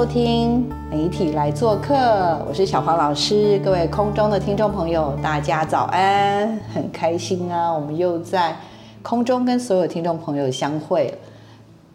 收听媒体来做客，我是小黄老师，各位空中的听众朋友，大家早安，很开心啊，我们又在空中跟所有听众朋友相会。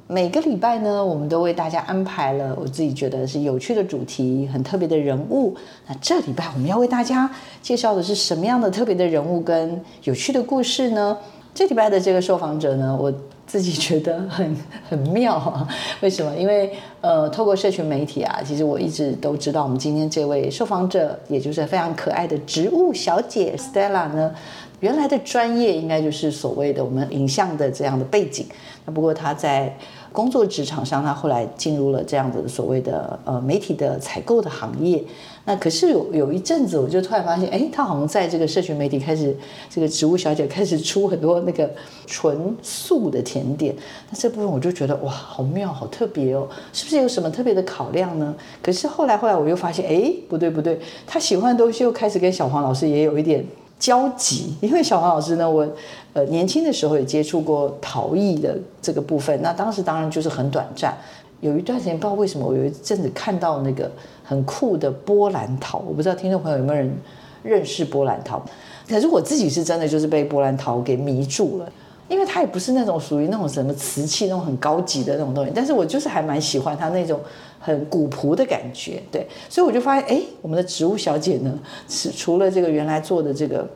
每个礼拜呢，我们都为大家安排了我自己觉得是有趣的主题，很特别的人物。那这礼拜我们要为大家介绍的是什么样的特别的人物跟有趣的故事呢？这礼拜的这个受访者呢，我自己觉得很 很妙啊。为什么？因为呃，透过社群媒体啊，其实我一直都知道，我们今天这位受访者，也就是非常可爱的植物小姐 Stella 呢，原来的专业应该就是所谓的我们影像的这样的背景。那不过她在工作职场上，她后来进入了这样的所谓的呃媒体的采购的行业。那可是有有一阵子，我就突然发现，哎，她好像在这个社群媒体开始，这个植物小姐开始出很多那个纯素的甜点。那这部分我就觉得哇，好妙，好特别哦，是不是这有什么特别的考量呢？可是后来后来我又发现，哎，不对不对，他喜欢的东西又开始跟小黄老师也有一点。交集，因为小黄老师呢，我呃年轻的时候也接触过陶艺的这个部分，那当时当然就是很短暂。有一段时间不知道为什么，我有一阵子看到那个很酷的波兰陶，我不知道听众朋友有没有人认识波兰陶，可是我自己是真的就是被波兰陶给迷住了，因为它也不是那种属于那种什么瓷器那种很高级的那种东西，但是我就是还蛮喜欢它那种。很古朴的感觉，对，所以我就发现，哎，我们的植物小姐呢，是除了这个原来做的这个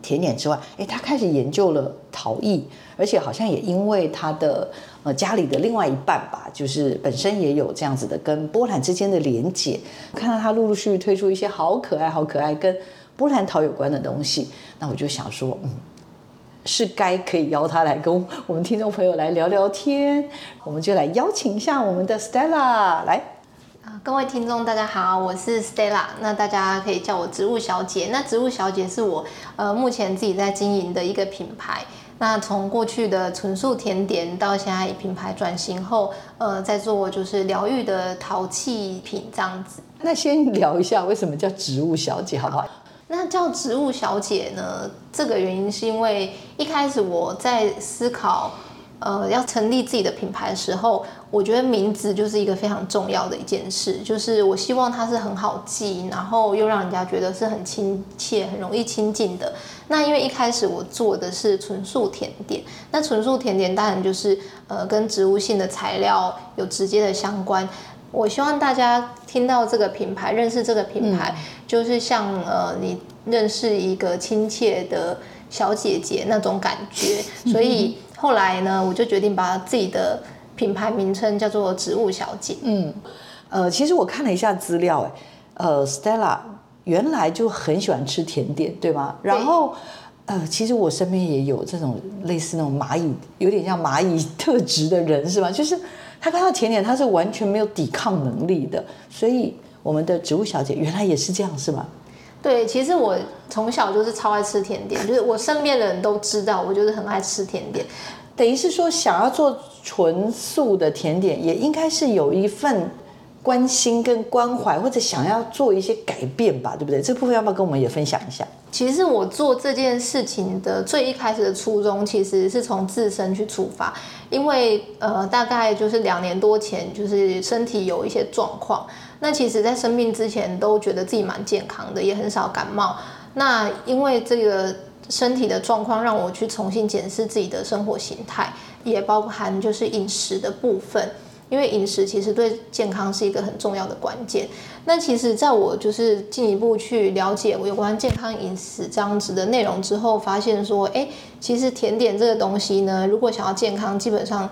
甜点之外，哎，她开始研究了陶艺，而且好像也因为她的呃家里的另外一半吧，就是本身也有这样子的跟波兰之间的连结，看到她陆陆续续推出一些好可爱、好可爱跟波兰陶有关的东西，那我就想说，嗯。是该可以邀他来跟我们听众朋友来聊聊天，我们就来邀请一下我们的 Stella 来。啊，各位听众大家好，我是 Stella，那大家可以叫我植物小姐。那植物小姐是我呃目前自己在经营的一个品牌。那从过去的纯素甜点到现在品牌转型后，呃，在做就是疗愈的陶器品这样子。那先聊一下为什么叫植物小姐，好不好？那叫植物小姐呢？这个原因是因为一开始我在思考，呃，要成立自己的品牌的时候，我觉得名字就是一个非常重要的一件事，就是我希望它是很好记，然后又让人家觉得是很亲切、很容易亲近的。那因为一开始我做的是纯素甜点，那纯素甜点当然就是呃跟植物性的材料有直接的相关。我希望大家听到这个品牌，认识这个品牌，就是像呃，你认识一个亲切的小姐姐那种感觉。所以后来呢，我就决定把自己的品牌名称叫做“植物小姐”。嗯，呃，其实我看了一下资料，哎，呃，Stella 原来就很喜欢吃甜点，对吗？然后，呃，其实我身边也有这种类似那种蚂蚁，有点像蚂蚁特质的人，是吧？就是。他看到甜点，他是完全没有抵抗能力的，所以我们的植物小姐原来也是这样，是吗？对，其实我从小就是超爱吃甜点，就是我身边的人都知道，我就是很爱吃甜点。等于是说，想要做纯素的甜点，也应该是有一份关心跟关怀，或者想要做一些改变吧，对不对？这部分要不要跟我们也分享一下？其实我做这件事情的最一开始的初衷，其实是从自身去出发，因为呃，大概就是两年多前，就是身体有一些状况。那其实，在生病之前，都觉得自己蛮健康的，也很少感冒。那因为这个身体的状况，让我去重新检视自己的生活形态，也包含就是饮食的部分。因为饮食其实对健康是一个很重要的关键。那其实，在我就是进一步去了解我有关健康饮食这样子的内容之后，发现说，哎，其实甜点这个东西呢，如果想要健康，基本上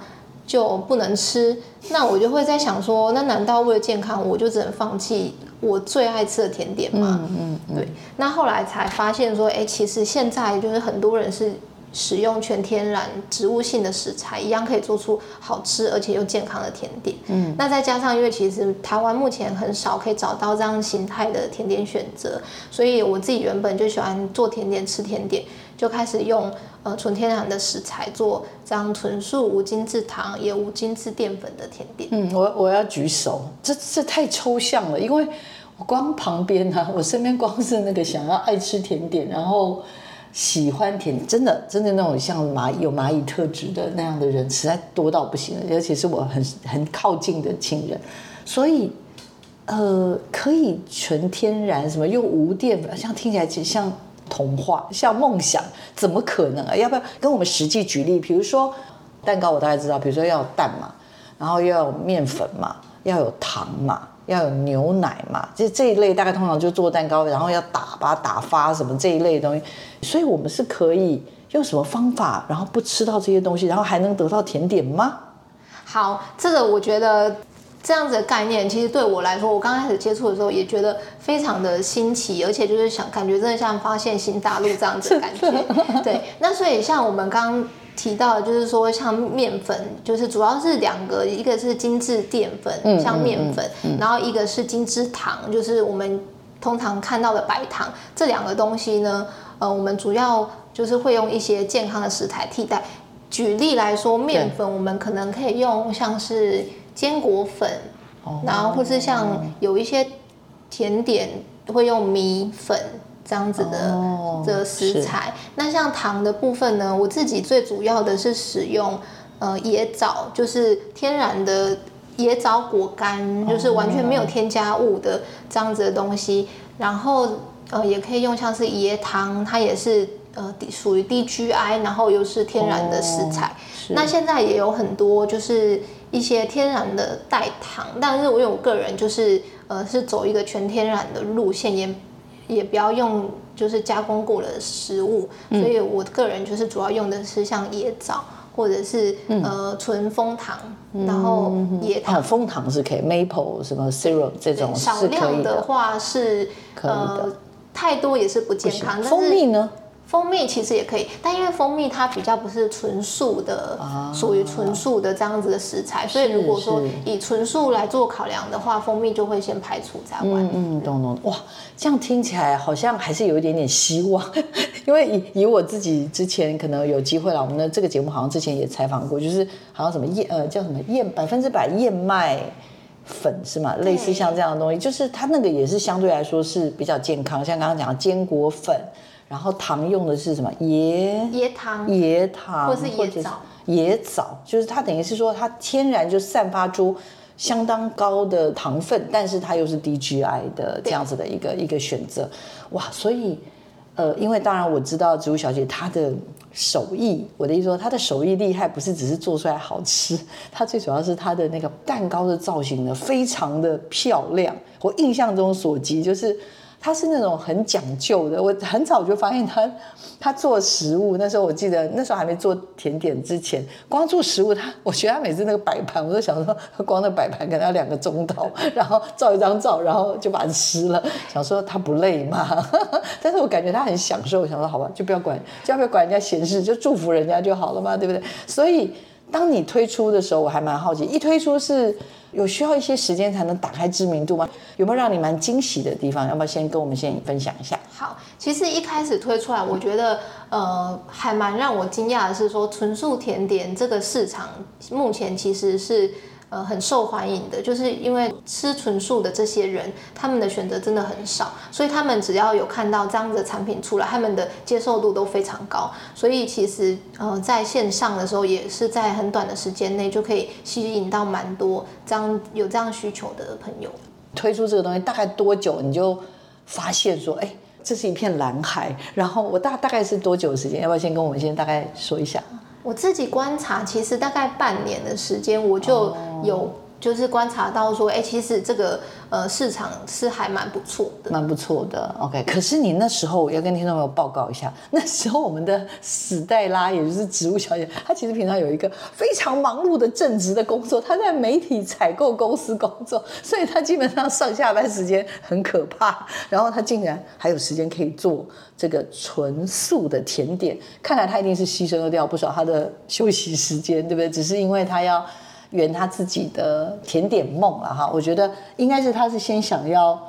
就不能吃，那我就会在想说，那难道为了健康，我就只能放弃我最爱吃的甜点吗？嗯嗯，对。那后来才发现说，哎，其实现在就是很多人是。使用全天然植物性的食材，一样可以做出好吃而且又健康的甜点。嗯，那再加上，因为其实台湾目前很少可以找到这样形态的甜点选择，所以我自己原本就喜欢做甜点、吃甜点，就开始用呃纯天然的食材做这样纯素、无精制糖也无精制淀粉的甜点。嗯，我我要举手，这这太抽象了，因为我光旁边呢，我身边光是那个想要爱吃甜点，然后。喜欢甜，真的真的那种像蚂蚁有蚂蚁特质的那样的人，实在多到不行了。而且是我很很靠近的亲人，所以呃，可以纯天然什么又无淀粉，像听起来其实像童话，像梦想，怎么可能啊？要不要跟我们实际举例？比如说蛋糕，我大概知道，比如说要有蛋嘛，然后要有面粉嘛，要有糖嘛。要有牛奶嘛？这这一类大概通常就做蛋糕，然后要打吧打发什么这一类的东西，所以我们是可以用什么方法，然后不吃到这些东西，然后还能得到甜点吗？好，这个我觉得这样子的概念，其实对我来说，我刚开始接触的时候也觉得非常的新奇，而且就是想感觉真的像发现新大陆这样子的感觉。对，那所以像我们刚。提到就是说，像面粉，就是主要是两个，一个是精致淀粉，像面粉，然后一个是精致糖，就是我们通常看到的白糖。这两个东西呢，呃，我们主要就是会用一些健康的食材替代。举例来说，面粉我们可能可以用像是坚果粉，然后或是像有一些甜点会用米粉。这样子的的食材，那像糖的部分呢？我自己最主要的是使用呃椰枣，就是天然的椰枣果干，就是完全没有添加物的这样子的东西。然后呃也可以用像是椰糖，它也是呃属于 DGI，然后又是天然的食材。那现在也有很多就是一些天然的代糖，但是我有个人就是呃是走一个全天然的路线，也。也不要用就是加工过的食物，所以我个人就是主要用的是像椰枣或者是呃纯蜂糖，然后椰糖。蜂糖是可以，maple 什么 syrup 这种。少量的话是呃太多也是不健康。蜂蜜呢？蜂蜜其实也可以，但因为蜂蜜它比较不是纯素的，属于纯素的这样子的食材，所以如果说以纯素来做考量的话，蜂蜜就会先排除在外。嗯嗯，懂懂。哇，这样听起来好像还是有一点点希望，因为以以我自己之前可能有机会了，我们的这个节目好像之前也采访过，就是好像什么燕呃叫什么燕百分之百燕麦粉是吗？类似像这样的东西，就是它那个也是相对来说是比较健康，像刚刚讲的坚果粉。然后糖用的是什么？椰椰糖、椰糖，或是椰枣。椰枣就是它，等于是说它天然就散发出相当高的糖分，但是它又是 DGI 的这样子的一个一个选择。哇，所以呃，因为当然我知道植物小姐她的手艺，我的意思说她的手艺厉害，不是只是做出来好吃，她最主要是她的那个蛋糕的造型呢，非常的漂亮。我印象中所及就是。他是那种很讲究的，我很早就发现他，他做食物那时候，我记得那时候还没做甜点之前，光做食物，他 我觉得他每次那个摆盘，我都想说，光那摆盘可能要两个钟头，然后照一张照，然后就把它吃了，想说他不累吗？但是我感觉他很享受，我想说好吧，就不要管，就不要管人家闲事，就祝福人家就好了嘛，对不对？所以当你推出的时候，我还蛮好奇，一推出是。有需要一些时间才能打开知名度吗？有没有让你蛮惊喜的地方？要不要先跟我们先分享一下？好，其实一开始推出来，我觉得呃还蛮让我惊讶的是，说纯素甜点这个市场目前其实是。呃，很受欢迎的，就是因为吃纯素的这些人，他们的选择真的很少，所以他们只要有看到这样子的产品出来，他们的接受度都非常高。所以其实呃，在线上的时候，也是在很短的时间内就可以吸引到蛮多这样有这样需求的朋友。推出这个东西大概多久，你就发现说，哎，这是一片蓝海。然后我大大概是多久的时间？要不要先跟我们先大概说一下？我自己观察，其实大概半年的时间，我就有。就是观察到说，哎，其实这个呃市场是还蛮不错的，蛮不错的。OK，可是你那时候要跟听众朋友报告一下，那时候我们的史黛拉，也就是植物小姐，她其实平常有一个非常忙碌的正职的工作，她在媒体采购公司工作，所以她基本上上下班时间很可怕。然后她竟然还有时间可以做这个纯素的甜点，看来她一定是牺牲了掉不少她的休息时间，对不对？只是因为她要。圆他自己的甜点梦了哈，我觉得应该是他是先想要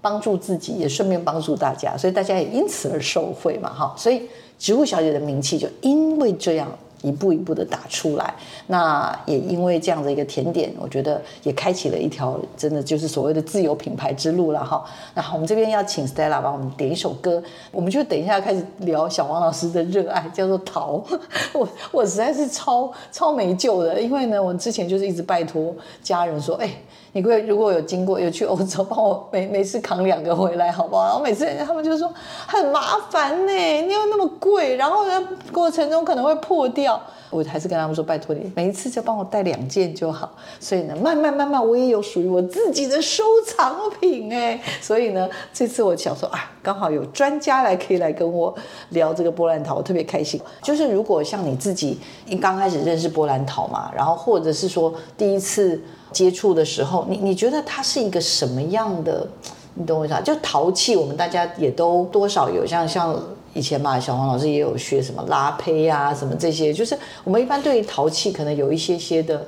帮助自己，也顺便帮助大家，所以大家也因此而受惠嘛哈，所以植物小姐的名气就因为这样。一步一步的打出来，那也因为这样的一个甜点，我觉得也开启了一条真的就是所谓的自有品牌之路了哈。那我们这边要请 Stella 帮我们点一首歌，我们就等一下开始聊小王老师的热爱，叫做逃。我我实在是超超没救的，因为呢，我之前就是一直拜托家人说，哎。你会如果有经过有去欧洲，帮我每每次扛两个回来好不好？然后每次他们就说很麻烦呢，你又那么贵，然后呢过程中可能会破掉。我还是跟他们说拜托你，每一次就帮我带两件就好。所以呢，慢慢慢慢我也有属于我自己的收藏品哎。所以呢，这次我想说啊，刚好有专家来可以来跟我聊这个波兰桃，我特别开心。就是如果像你自己刚开始认识波兰桃嘛，然后或者是说第一次。接触的时候，你你觉得它是一个什么样的？你懂我意思？就陶器，我们大家也都多少有像像以前嘛，小黄老师也有学什么拉胚啊，什么这些，就是我们一般对于陶器可能有一些些的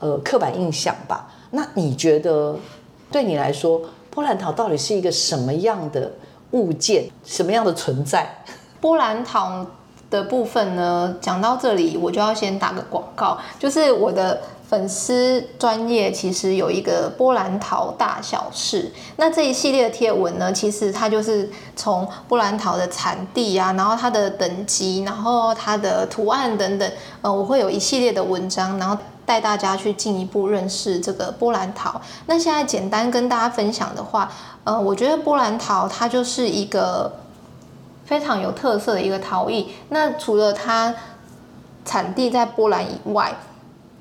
呃刻板印象吧。那你觉得对你来说，波兰陶到底是一个什么样的物件，什么样的存在？波兰陶的部分呢，讲到这里，我就要先打个广告，就是我的。粉丝专业其实有一个波兰桃大小事，那这一系列的贴文呢，其实它就是从波兰桃的产地啊，然后它的等级，然后它的图案等等，呃，我会有一系列的文章，然后带大家去进一步认识这个波兰桃。那现在简单跟大家分享的话，呃，我觉得波兰桃它就是一个非常有特色的一个陶艺。那除了它产地在波兰以外，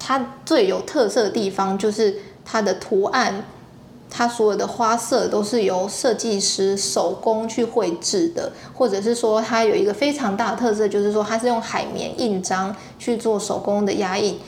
它最有特色的地方就是它的图案，它所有的花色都是由设计师手工去绘制的，或者是说它有一个非常大的特色，就是说它是用海绵印章去做手工的压印，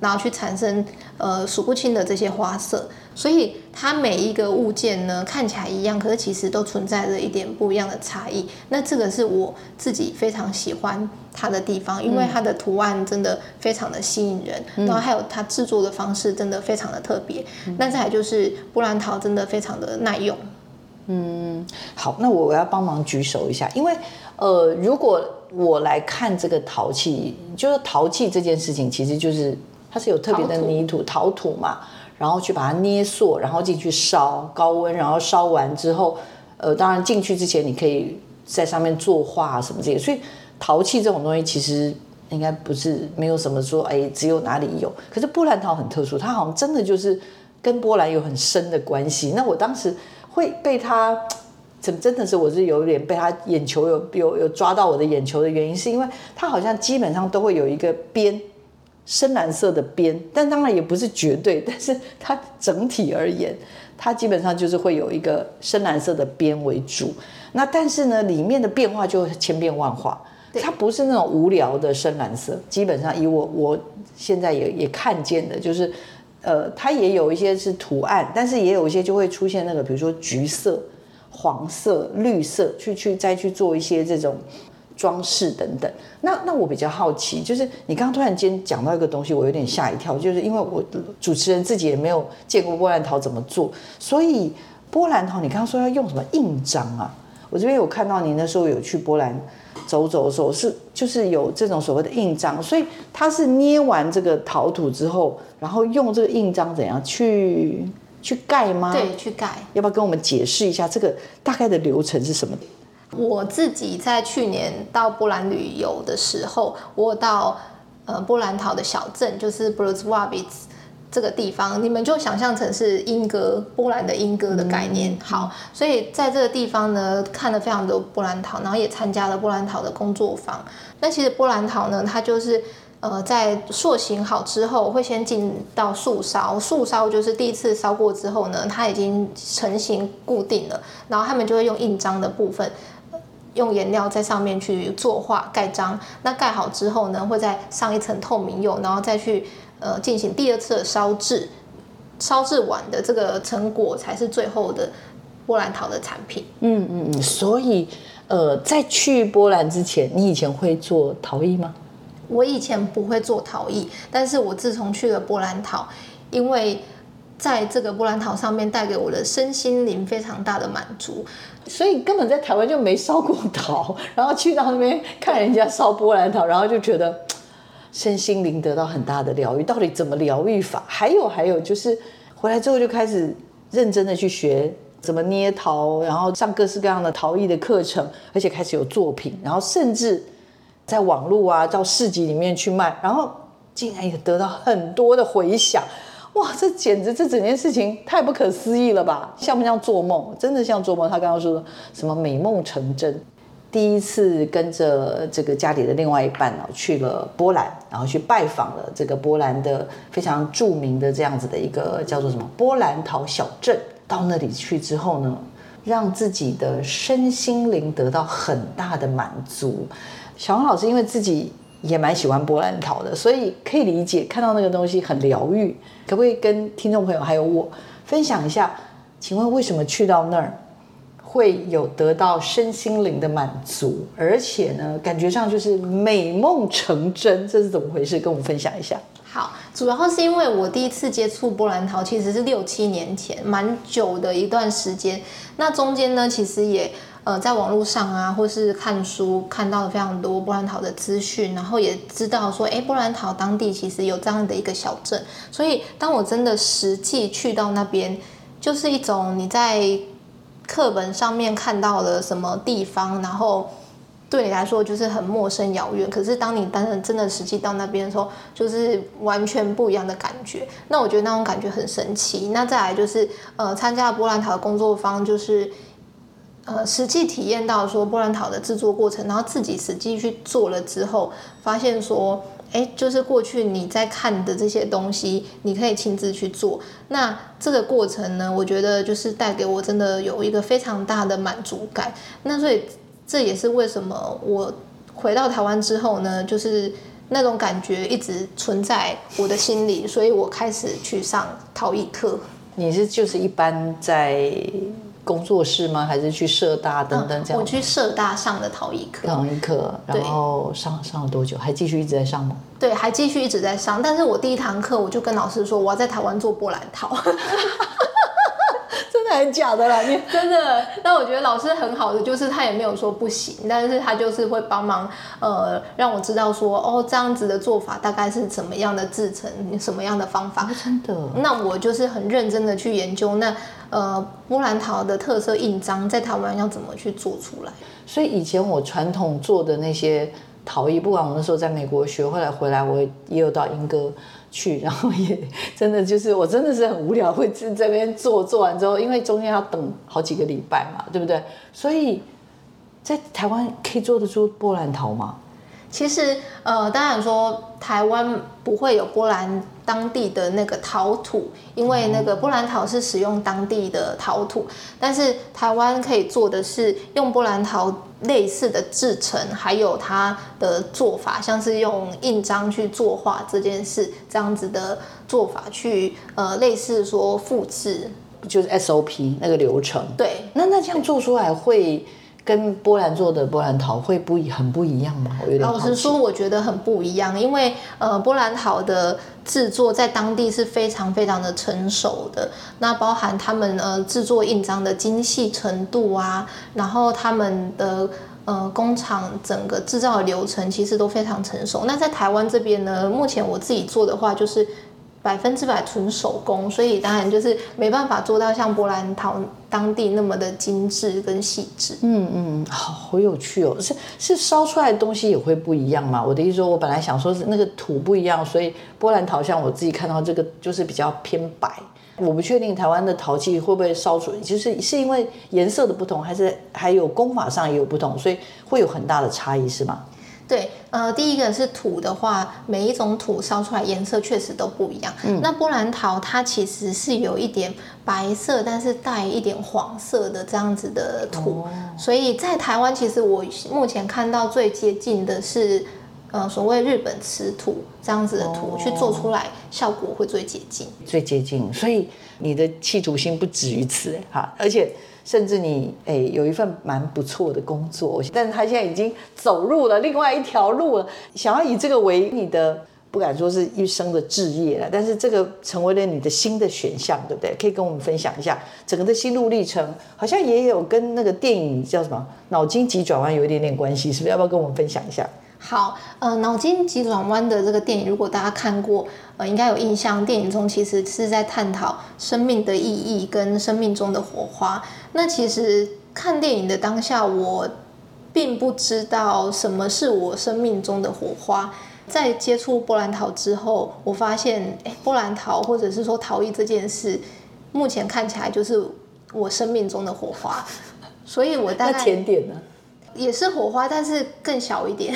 然后去产生呃数不清的这些花色。所以它每一个物件呢看起来一样，可是其实都存在着一点不一样的差异。那这个是我自己非常喜欢它的地方，因为它的图案真的非常的吸引人，然后还有它制作的方式真的非常的特别。那再来就是波兰桃真的非常的耐用。嗯，好，那我要帮忙举手一下，因为呃，如果我来看这个陶器，就是陶器这件事情，其实就是它是有特别的泥土陶土嘛。然后去把它捏塑，然后进去烧高温，然后烧完之后，呃，当然进去之前你可以在上面作画什么这些。所以陶器这种东西其实应该不是没有什么说，哎，只有哪里有。可是波兰陶很特殊，它好像真的就是跟波兰有很深的关系。那我当时会被它，真真的是我是有点被它眼球有有有抓到我的眼球的原因，是因为它好像基本上都会有一个边。深蓝色的边，但当然也不是绝对，但是它整体而言，它基本上就是会有一个深蓝色的边为主。那但是呢，里面的变化就千变万化，它不是那种无聊的深蓝色。基本上以我我现在也也看见的，就是呃，它也有一些是图案，但是也有一些就会出现那个，比如说橘色、黄色、绿色，去去再去做一些这种。装饰等等，那那我比较好奇，就是你刚刚突然间讲到一个东西，我有点吓一跳，就是因为我主持人自己也没有见过波兰陶怎么做，所以波兰陶你刚刚说要用什么印章啊？我这边有看到你那时候有去波兰走走的时候，是就是有这种所谓的印章，所以它是捏完这个陶土之后，然后用这个印章怎样去去盖吗？对，去盖。要不要跟我们解释一下这个大概的流程是什么？我自己在去年到波兰旅游的时候，我到呃波兰陶的小镇，就是 b r u z w a b i c 这个地方，你们就想象成是英歌，波兰的英歌的概念。好，所以在这个地方呢，看了非常多波兰陶，然后也参加了波兰陶的工作坊。那其实波兰陶呢，它就是呃，在塑形好之后，会先进到树烧。树烧就是第一次烧过之后呢，它已经成型固定了，然后他们就会用印章的部分，用颜料在上面去作画盖章。那盖好之后呢，会再上一层透明釉，然后再去呃进行第二次的烧制。烧制完的这个成果才是最后的波兰陶的产品。嗯嗯嗯，所以呃，在去波兰之前，你以前会做陶艺吗？我以前不会做陶艺，但是我自从去了波兰陶，因为在这个波兰陶上面带给我的身心灵非常大的满足，所以根本在台湾就没烧过陶，然后去到那边看人家烧波兰陶，然后就觉得身心灵得到很大的疗愈。到底怎么疗愈法？还有还有就是回来之后就开始认真的去学怎么捏陶，然后上各式各样的陶艺的课程，而且开始有作品，然后甚至。在网络啊，到市集里面去卖，然后竟然也得到很多的回响，哇！这简直这整件事情太不可思议了吧？像不像做梦？真的像做梦？他刚刚说的什么美梦成真？第一次跟着这个家里的另外一半哦，去了波兰，然后去拜访了这个波兰的非常著名的这样子的一个叫做什么波兰陶小镇。到那里去之后呢，让自己的身心灵得到很大的满足。小王老师因为自己也蛮喜欢波兰陶的，所以可以理解看到那个东西很疗愈。可不可以跟听众朋友还有我分享一下？请问为什么去到那儿会有得到身心灵的满足，而且呢，感觉上就是美梦成真？这是怎么回事？跟我们分享一下。好，主要是因为我第一次接触波兰陶其实是六七年前，蛮久的一段时间。那中间呢，其实也。呃，在网络上啊，或是看书看到了非常多波兰陶的资讯，然后也知道说，哎，波兰陶当地其实有这样的一个小镇。所以，当我真的实际去到那边，就是一种你在课本上面看到了什么地方，然后对你来说就是很陌生遥远。可是，当你当真的实际到那边的时候，就是完全不一样的感觉。那我觉得那种感觉很神奇。那再来就是，呃，参加波兰塔的工作坊，就是。呃，实际体验到说波兰陶的制作过程，然后自己实际去做了之后，发现说，哎，就是过去你在看的这些东西，你可以亲自去做。那这个过程呢，我觉得就是带给我真的有一个非常大的满足感。那所以这也是为什么我回到台湾之后呢，就是那种感觉一直存在我的心里，所以我开始去上陶艺课。你是就是一般在。工作室吗？还是去社大等等这样？我去社大上的陶艺课，陶艺课，然后上上了多久？还继续一直在上吗？对，还继续一直在上。但是我第一堂课我就跟老师说，我要在台湾做波兰陶。真的还是假的啦？你真的？那我觉得老师很好的，就是他也没有说不行，但是他就是会帮忙，呃，让我知道说，哦，这样子的做法大概是怎么样的制成，什么样的方法？真的？那我就是很认真的去研究，那呃，波兰陶的特色印章在台湾要怎么去做出来？所以以前我传统做的那些陶艺，不管我那时候在美国学，后来回来我也有到英哥。去，然后也真的就是我真的是很无聊，会在这边做做完之后，因为中间要等好几个礼拜嘛，对不对？所以在台湾可以做得出波兰陶吗？其实，呃，当然说台湾不会有波兰当地的那个陶土，因为那个波兰陶是使用当地的陶土。但是台湾可以做的是用波兰陶类似的制成，还有它的做法，像是用印章去作画这件事，这样子的做法去，呃，类似说复制，就是 SOP 那个流程。对，那那这样做出来会。跟波兰做的波兰陶会不一很不一样吗？我有点老实说，我觉得很不一样，因为呃，波兰陶的制作在当地是非常非常的成熟的，那包含他们呃制作印章的精细程度啊，然后他们的呃工厂整个制造的流程其实都非常成熟。那在台湾这边呢，目前我自己做的话就是。百分之百纯手工，所以当然就是没办法做到像波兰陶当地那么的精致跟细致。嗯嗯，好，有趣哦。是是烧出来的东西也会不一样吗？我的意思说，我本来想说是那个土不一样，所以波兰陶像我自己看到这个就是比较偏白。我不确定台湾的陶器会不会烧出，就是是因为颜色的不同，还是还有工法上也有不同，所以会有很大的差异，是吗？对，呃，第一个是土的话，每一种土烧出来颜色确实都不一样。嗯那波兰桃它其实是有一点白色，但是带一点黄色的这样子的土，哦所以在台湾其实我目前看到最接近的是。呃，所谓日本瓷土这样子的土、哦去做出来，效果会最接近。最接近，所以你的企图心不止于此，哎哈，而且甚至你哎有一份蛮不错的工作，但是他现在已经走入了另外一条路了，想要以这个为你的。不敢说是一生的志业了，但是这个成为了你的新的选项，对不对？可以跟我们分享一下整个的心路历程，好像也有跟那个电影叫什么《脑筋急转弯》有一点点关系，是不是？要不要跟我们分享一下？好，呃，脑筋急转弯的这个电影，如果大家看过，呃，应该有印象。电影中其实是在探讨生命的意义跟生命中的火花。那其实看电影的当下，我并不知道什么是我生命中的火花。在接触波兰桃之后，我发现，哎，波兰桃或者是说陶艺这件事，目前看起来就是我生命中的火花。所以我大概甜点呢？也是火花，但是更小一点。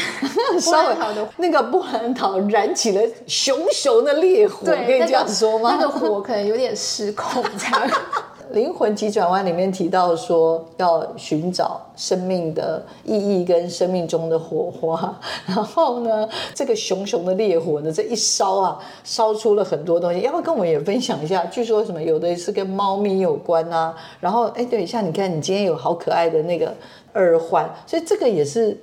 波 稍微 那个布兰桃燃起了熊熊的烈火，可以这样说吗？那个火可能有点失控，这样。灵魂急转弯里面提到说，要寻找生命的意义跟生命中的火花。然后呢，这个熊熊的烈火呢，这一烧啊，烧出了很多东西。要不要跟我们也分享一下？据说什么有的是跟猫咪有关啊。然后哎，对，像你看，你今天有好可爱的那个耳环，所以这个也是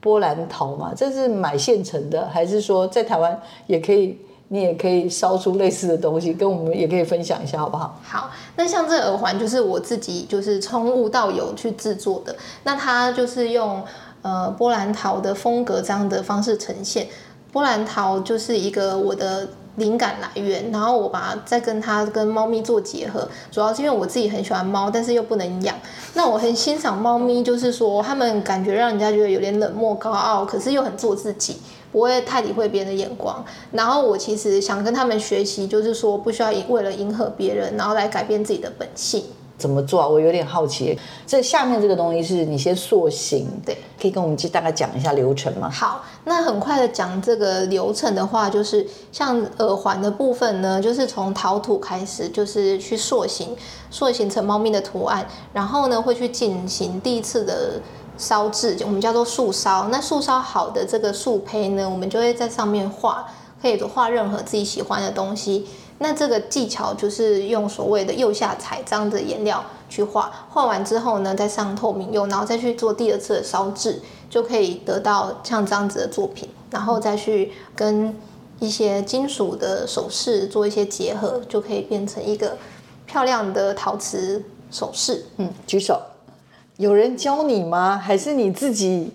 波兰桃嘛？这是买现成的，还是说在台湾也可以？你也可以烧出类似的东西，跟我们也可以分享一下，好不好？好，那像这耳环就是我自己就是从无到有去制作的，那它就是用呃波兰桃的风格这样的方式呈现。波兰桃就是一个我的灵感来源，然后我把它再跟它跟猫咪做结合，主要是因为我自己很喜欢猫，但是又不能养。那我很欣赏猫咪，就是说他们感觉让人家觉得有点冷漠高傲，可是又很做自己。不会太理会别人的眼光，然后我其实想跟他们学习，就是说不需要为了迎合别人，然后来改变自己的本性。怎么做啊？我有点好奇。这下面这个东西是你先塑形，对，可以跟我们大概讲一下流程吗？好，那很快的讲这个流程的话，就是像耳环的部分呢，就是从陶土开始，就是去塑形，塑形成猫咪的图案，然后呢会去进行第一次的。烧制，我们叫做素烧。那素烧好的这个素胚呢，我们就会在上面画，可以画任何自己喜欢的东西。那这个技巧就是用所谓的釉下彩这样的颜料去画，画完之后呢，再上透明釉，然后再去做第二次的烧制，就可以得到像这样子的作品。然后再去跟一些金属的首饰做一些结合，就可以变成一个漂亮的陶瓷首饰。嗯，举手。有人教你吗？还是你自己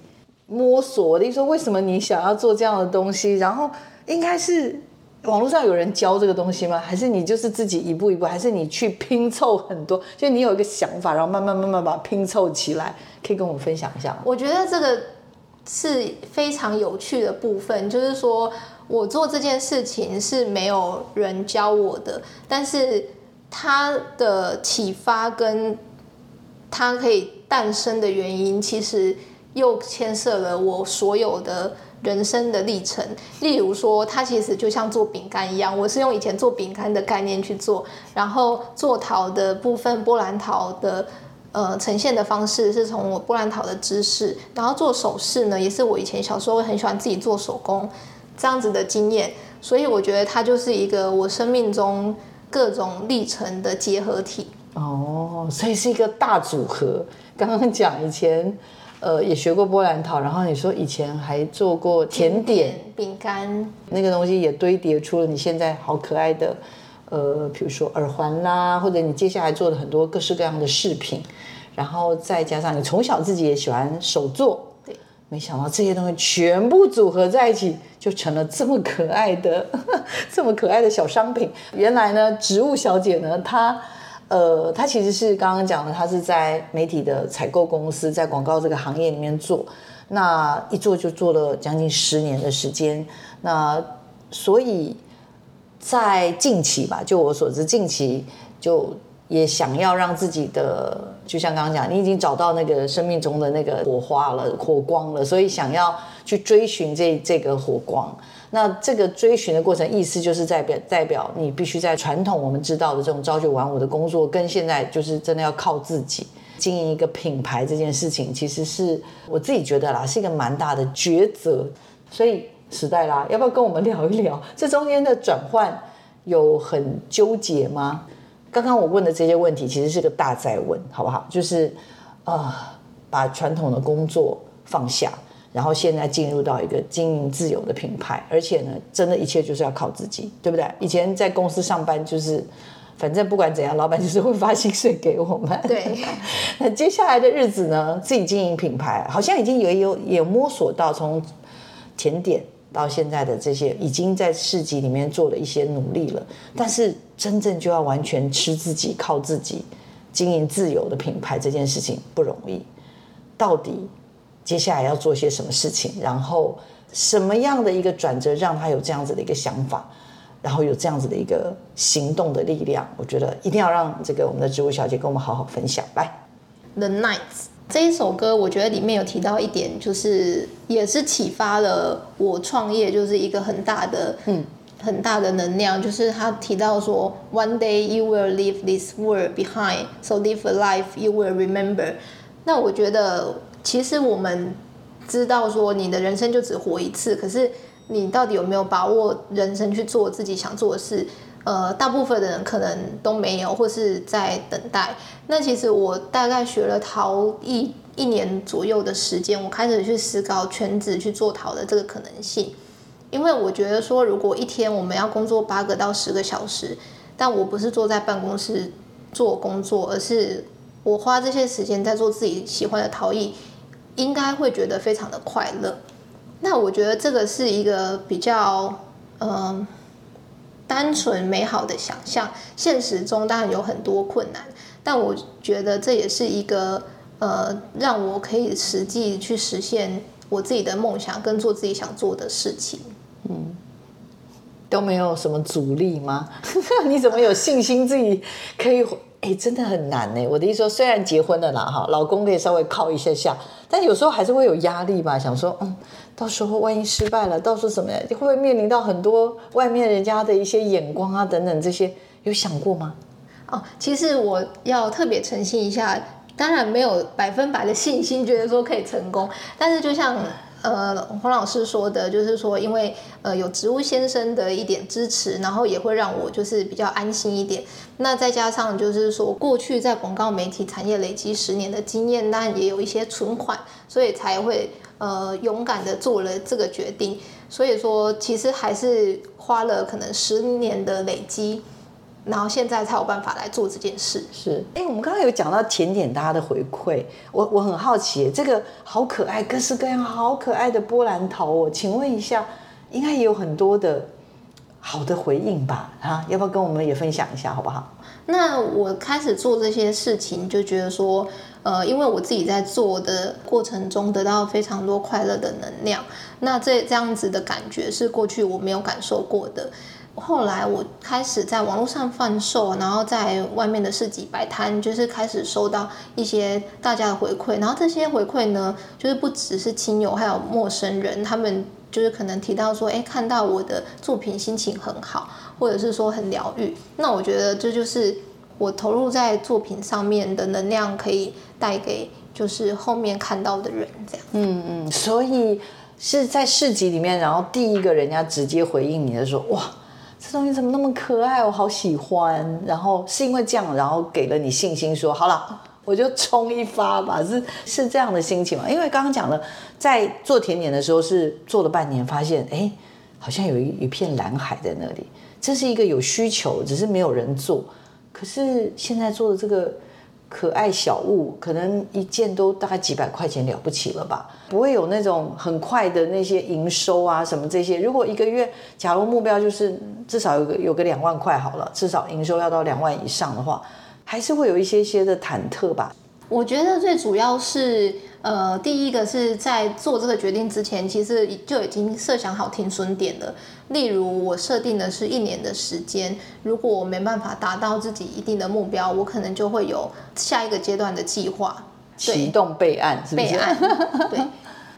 摸索？我的说，为什么你想要做这样的东西？然后应该是网络上有人教这个东西吗？还是你就是自己一步一步？还是你去拼凑很多？就你有一个想法，然后慢慢慢慢把它拼凑起来，可以跟我们分享一下吗？我觉得这个是非常有趣的部分，就是说我做这件事情是没有人教我的，但是它的启发跟它可以诞生的原因，其实又牵涉了我所有的人生的历程。例如说，它其实就像做饼干一样，我是用以前做饼干的概念去做，然后做陶的部分，波兰陶的。呃，呈现的方式是从我波兰陶的知识，然后做首饰呢，也是我以前小时候很喜欢自己做手工这样子的经验，所以我觉得它就是一个我生命中各种历程的结合体。哦，所以是一个大组合。刚刚讲以前，呃，也学过波兰陶，然后你说以前还做过甜点、饼干，那个东西也堆叠出了你现在好可爱的，呃，比如说耳环啦，或者你接下来做的很多各式各样的饰品，然后再加上你从小自己也喜欢手作，对，没想到这些东西全部组合在一起，就成了这么可爱的、这么可爱的小商品。原来呢，植物小姐呢，她。呃，他其实是刚刚讲的，他是在媒体的采购公司，在广告这个行业里面做，那一做就做了将近十年的时间。那所以在近期吧，就我所知，近期就也想要让自己的，就像刚刚讲，你已经找到那个生命中的那个火花了、火光了，所以想要去追寻这这个火光。那这个追寻的过程，意思就是代表代表你必须在传统我们知道的这种朝九晚五的工作，跟现在就是真的要靠自己经营一个品牌这件事情，其实是我自己觉得啦，是一个蛮大的抉择。所以时代啦，要不要跟我们聊一聊这中间的转换有很纠结吗？刚刚我问的这些问题，其实是个大在问，好不好？就是呃，把传统的工作放下。然后现在进入到一个经营自由的品牌，而且呢，真的一切就是要靠自己，对不对？以前在公司上班就是，反正不管怎样，老板就是会发薪水给我们。对。那接下来的日子呢，自己经营品牌，好像已经也有也摸索到从甜点到现在的这些，已经在市集里面做了一些努力了。但是真正就要完全吃自己、靠自己经营自由的品牌这件事情不容易，到底？接下来要做些什么事情？然后什么样的一个转折让他有这样子的一个想法，然后有这样子的一个行动的力量？我觉得一定要让这个我们的植物小姐跟我们好好分享。来，《The Nights》这一首歌，我觉得里面有提到一点，就是也是启发了我创业，就是一个很大的嗯很大的能量。就是他提到说：“One day you will leave this world behind, so live a life you will remember。”那我觉得。其实我们知道说你的人生就只活一次，可是你到底有没有把握人生去做自己想做的事？呃，大部分的人可能都没有，或是在等待。那其实我大概学了陶艺一年左右的时间，我开始去思考全职去做陶的这个可能性。因为我觉得说，如果一天我们要工作八个到十个小时，但我不是坐在办公室做工作，而是我花这些时间在做自己喜欢的陶艺。应该会觉得非常的快乐。那我觉得这个是一个比较嗯单纯美好的想象。现实中当然有很多困难，但我觉得这也是一个呃让我可以实际去实现我自己的梦想跟做自己想做的事情。嗯，都没有什么阻力吗？你怎么有信心自己可以？哎，真的很难呢。我的意思说，虽然结婚了啦，哈，老公可以稍微靠一下下，但有时候还是会有压力吧。想说，嗯，到时候万一失败了，到时候怎么样？会不会面临到很多外面人家的一些眼光啊，等等这些，有想过吗？哦，其实我要特别澄清一下，当然没有百分百的信心，觉得说可以成功，但是就像。呃，黄老师说的，就是说，因为呃有植物先生的一点支持，然后也会让我就是比较安心一点。那再加上就是说，过去在广告媒体产业累积十年的经验，但也有一些存款，所以才会呃勇敢的做了这个决定。所以说，其实还是花了可能十年的累积。然后现在才有办法来做这件事。是，哎，我们刚刚有讲到甜点，大家的回馈，我我很好奇，这个好可爱，各式各样好可爱的波兰头，我请问一下，应该也有很多的好的回应吧？哈，要不要跟我们也分享一下，好不好？那我开始做这些事情，就觉得说，呃，因为我自己在做的过程中得到非常多快乐的能量，那这这样子的感觉是过去我没有感受过的。后来我开始在网络上贩售，然后在外面的市集摆摊，就是开始收到一些大家的回馈。然后这些回馈呢，就是不只是亲友，还有陌生人，他们就是可能提到说，哎，看到我的作品心情很好，或者是说很疗愈。那我觉得这就是我投入在作品上面的能量，可以带给就是后面看到的人这样。嗯嗯，所以是在市集里面，然后第一个人家直接回应你的说，哇。这东西怎么那么可爱？我好喜欢。然后是因为这样，然后给了你信心，说好了，我就冲一发吧。是是这样的心情吗？因为刚刚讲了，在做甜点的时候是做了半年，发现哎，好像有一一片蓝海在那里。这是一个有需求，只是没有人做。可是现在做的这个。可爱小物可能一件都大概几百块钱了不起了吧？不会有那种很快的那些营收啊什么这些。如果一个月，假如目标就是至少有个有个两万块好了，至少营收要到两万以上的话，还是会有一些些的忐忑吧。我觉得最主要是呃，第一个是在做这个决定之前，其实就已经设想好停损点了。例如，我设定的是一年的时间，如果我没办法达到自己一定的目标，我可能就会有下一个阶段的计划，启动备案，是不是？备案，对。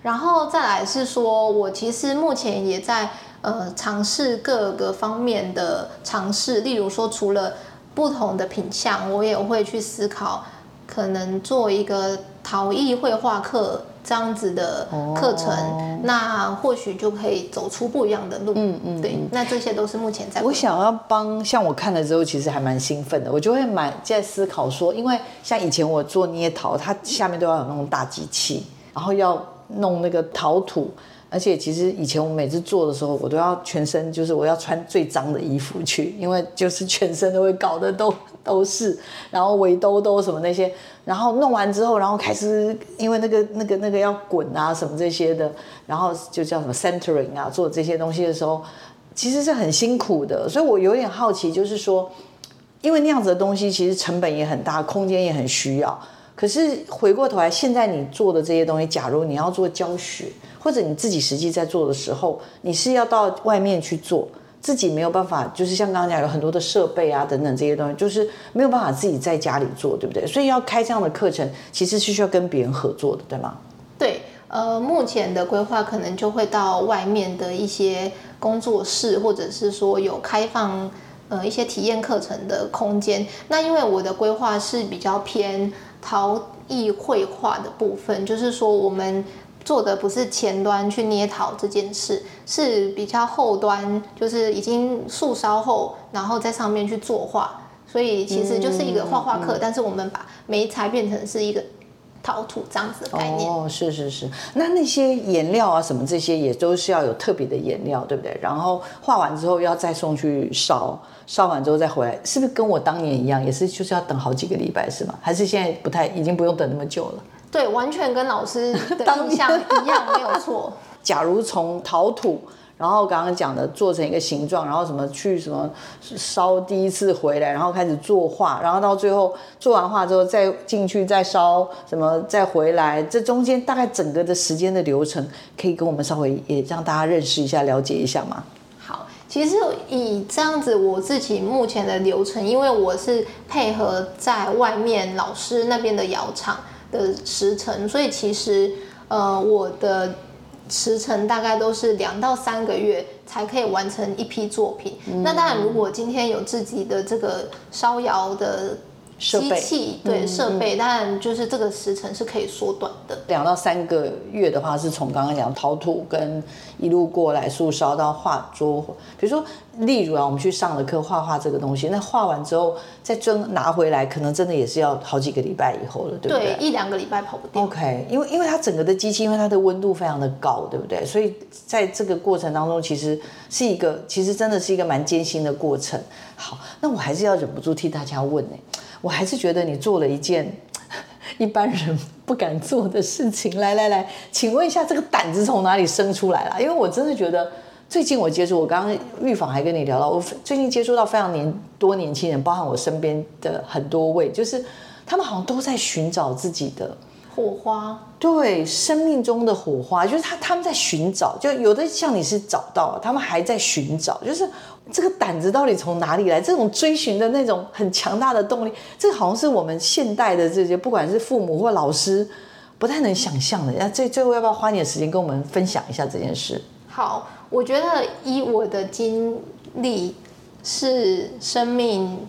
然后再来是说，我其实目前也在呃尝试各个方面的尝试，例如说，除了不同的品相，我也会去思考。可能做一个陶艺绘画课这样子的课程，那或许就可以走出不一样的路。嗯嗯，对，那这些都是目前在。我想要帮，像我看了之后，其实还蛮兴奋的。我就会蛮在思考说，因为像以前我做捏陶，它下面都要有那种大机器，然后要弄那个陶土。而且其实以前我每次做的时候，我都要全身，就是我要穿最脏的衣服去，因为就是全身都会搞得都都是，然后围兜兜什么那些，然后弄完之后，然后开始因为那个那个那个要滚啊什么这些的，然后就叫什么 centering 啊，做这些东西的时候，其实是很辛苦的，所以我有点好奇，就是说，因为那样子的东西其实成本也很大，空间也很需要。可是回过头来，现在你做的这些东西，假如你要做教学，或者你自己实际在做的时候，你是要到外面去做，自己没有办法，就是像刚刚讲有很多的设备啊等等这些东西，就是没有办法自己在家里做，对不对？所以要开这样的课程，其实是需要跟别人合作的，对吗？对，呃，目前的规划可能就会到外面的一些工作室，或者是说有开放呃一些体验课程的空间。那因为我的规划是比较偏。陶艺绘画的部分，就是说我们做的不是前端去捏陶这件事，是比较后端，就是已经素烧后，然后在上面去作画。所以其实就是一个画画课，但是我们把梅材变成是一个陶土这样子的概念。哦，是是是。那那些颜料啊什么这些也都是要有特别的颜料，对不对？然后画完之后要再送去烧。烧完之后再回来，是不是跟我当年一样，也是就是要等好几个礼拜，是吗？还是现在不太，已经不用等那么久了？对，完全跟老师的印象一样，没有错。假如从陶土，然后刚刚讲的做成一个形状，然后什么去什么烧第一次回来，然后开始作画，然后到最后做完画之后再进去再烧什么再回来，这中间大概整个的时间的流程，可以跟我们稍微也让大家认识一下、了解一下吗？好其实以这样子，我自己目前的流程，因为我是配合在外面老师那边的窑厂的时程，所以其实呃我的时程大概都是两到三个月才可以完成一批作品。那当然，如果今天有自己的这个烧窑的。机器对设备，当然就是这个时程是可以缩短的。两到三个月的话，是从刚刚讲陶土跟一路过来素烧到画桌。比如说，例如啊，我们去上了课画画这个东西，那画完之后再真拿回来，可能真的也是要好几个礼拜以后了，对不对？对，一两个礼拜跑不掉。OK，因为因为它整个的机器，因为它的温度非常的高，对不对？所以在这个过程当中，其实是一个，其实真的是一个蛮艰辛的过程。好，那我还是要忍不住替大家问呢。我还是觉得你做了一件 一般人不敢做的事情。来来来，请问一下，这个胆子从哪里生出来了？因为我真的觉得，最近我接触，我刚刚预防还跟你聊到，我最近接触到非常年多年轻人，包含我身边的很多位，就是他们好像都在寻找自己的。火花，对生命中的火花，就是他他们在寻找，就有的像你是找到，他们还在寻找，就是这个胆子到底从哪里来？这种追寻的那种很强大的动力，这好像是我们现代的这些，不管是父母或老师，不太能想象的。那最最后要不要花点时间跟我们分享一下这件事？好，我觉得以我的经历，是生命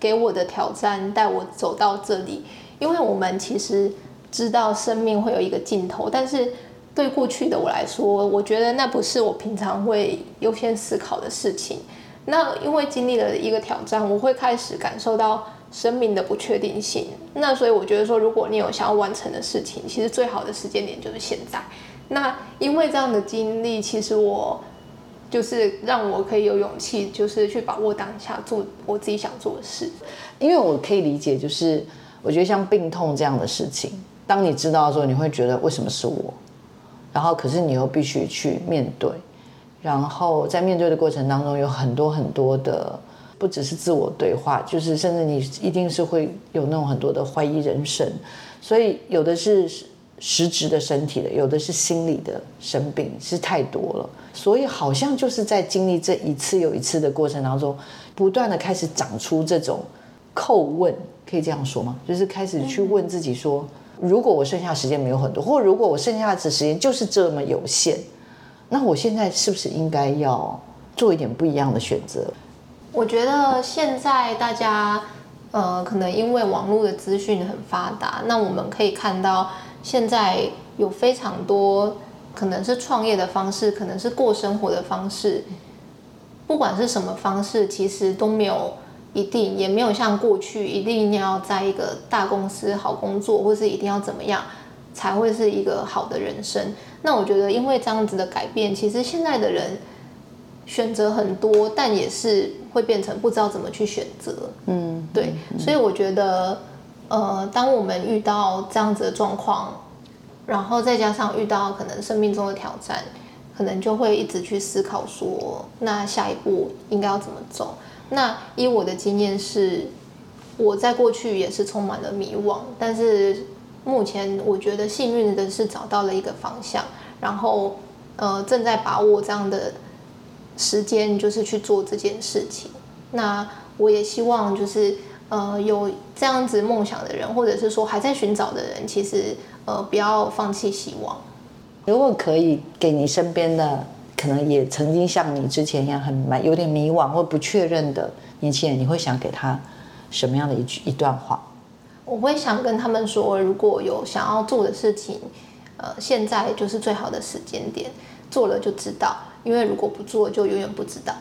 给我的挑战，带我走到这里，因为我们其实。知道生命会有一个尽头，但是对过去的我来说，我觉得那不是我平常会优先思考的事情。那因为经历了一个挑战，我会开始感受到生命的不确定性。那所以我觉得说，如果你有想要完成的事情，其实最好的时间点就是现在。那因为这样的经历，其实我就是让我可以有勇气，就是去把握当下，做我自己想做的事。因为我可以理解，就是我觉得像病痛这样的事情。当你知道的时候，你会觉得为什么是我？然后，可是你又必须去面对。然后，在面对的过程当中，有很多很多的，不只是自我对话，就是甚至你一定是会有那种很多的怀疑人生。所以，有的是实质的身体的，有的是心理的生病，是太多了。所以好像就是在经历这一次又一次的过程当中，不断的开始长出这种叩问，可以这样说吗？就是开始去问自己说，如果我剩下时间没有很多，或如果我剩下的时间就是这么有限，那我现在是不是应该要做一点不一样的选择？我觉得现在大家，呃，可能因为网络的资讯很发达，那我们可以看到，现在有非常多可能是创业的方式，可能是过生活的方式，不管是什么方式，其实都没有一定，也没有像过去一定要在一个大公司好工作，或是一定要怎么样才会是一个好的人生。那我觉得，因为这样子的改变，其实现在的人。选择很多，但也是会变成不知道怎么去选择。嗯，对，所以我觉得，呃，当我们遇到这样子的状况，然后再加上遇到可能生命中的挑战，可能就会一直去思考说，那下一步应该要怎么走？那以我的经验是，我在过去也是充满了迷惘，但是目前我觉得幸运的是找到了一个方向，然后呃，正在把握这样的。时间就是去做这件事情。那我也希望就是呃有这样子梦想的人，或者是说还在寻找的人，其实呃不要放弃希望。如果可以给你身边的可能也曾经像你之前一样很蛮有点迷惘或不确认的年轻人，你会想给他什么样的一句一段话？我会想跟他们说，如果有想要做的事情，呃，现在就是最好的时间点，做了就知道。因为如果不做，就永远不知道。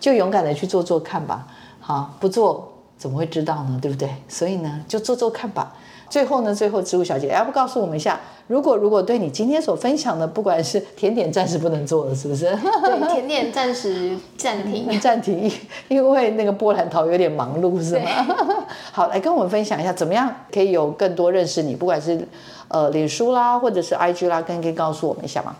就勇敢的去做做看吧。好，不做怎么会知道呢？对不对？所以呢，就做做看吧。最后呢，最后植物小姐要不告诉我们一下，如果如果对你今天所分享的，不管是甜点暂时不能做了，是不是？对，甜点暂时暂停。暂停，因为那个波兰桃有点忙碌，是吗？好，来跟我们分享一下，怎么样可以有更多认识你？不管是呃脸书啦，或者是 IG 啦，跟可以告诉我们一下吗？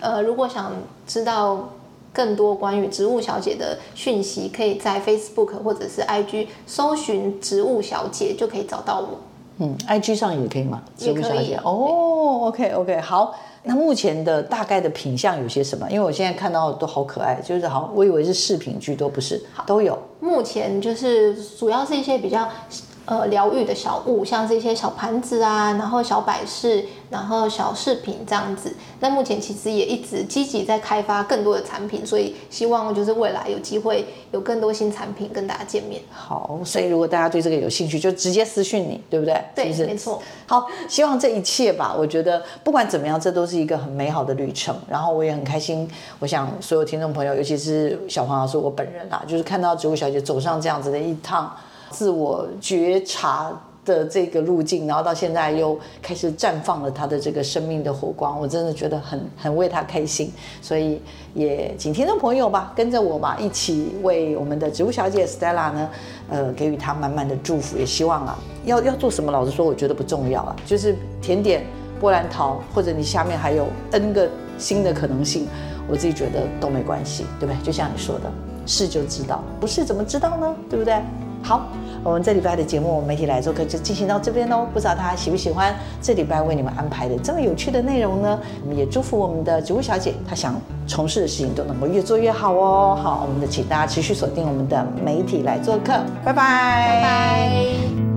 呃，如果想知道更多关于植物小姐的讯息，可以在 Facebook 或者是 IG 搜寻“植物小姐”就可以找到我。嗯，IG 上也可以吗？植物小姐哦，OK OK，好。那目前的大概的品相有些什么？因为我现在看到都好可爱，就是好，我以为是饰品居多，不是，都有。目前就是主要是一些比较。呃，疗愈的小物，像这些小盘子啊，然后小摆饰，然后小饰品这样子。那目前其实也一直积极在开发更多的产品，所以希望就是未来有机会有更多新产品跟大家见面。好，所以如果大家对这个有兴趣，就直接私讯你，对不对？对，没错。好，希望这一切吧，我觉得不管怎么样，这都是一个很美好的旅程。然后我也很开心，我想所有听众朋友，尤其是小黄老师我本人啦，就是看到植物小姐走上这样子的一趟。自我觉察的这个路径，然后到现在又开始绽放了他的这个生命的火光，我真的觉得很很为他开心。所以也请听众朋友吧，跟着我吧，一起为我们的植物小姐 Stella 呢，呃，给予她满满的祝福。也希望啊，要要做什么，老实说，我觉得不重要啊，就是甜点、波兰桃，或者你下面还有 N 个新的可能性，我自己觉得都没关系，对不对？就像你说的，试就知道，不试怎么知道呢？对不对？好，我们这礼拜的节目，媒体来做客就进行到这边喽。不知道大家喜不喜欢这礼拜为你们安排的这么有趣的内容呢？我们也祝福我们的植物小姐，她想从事的事情都能够越做越好哦。好，我们的请大家持续锁定我们的媒体来做客，拜拜，拜拜。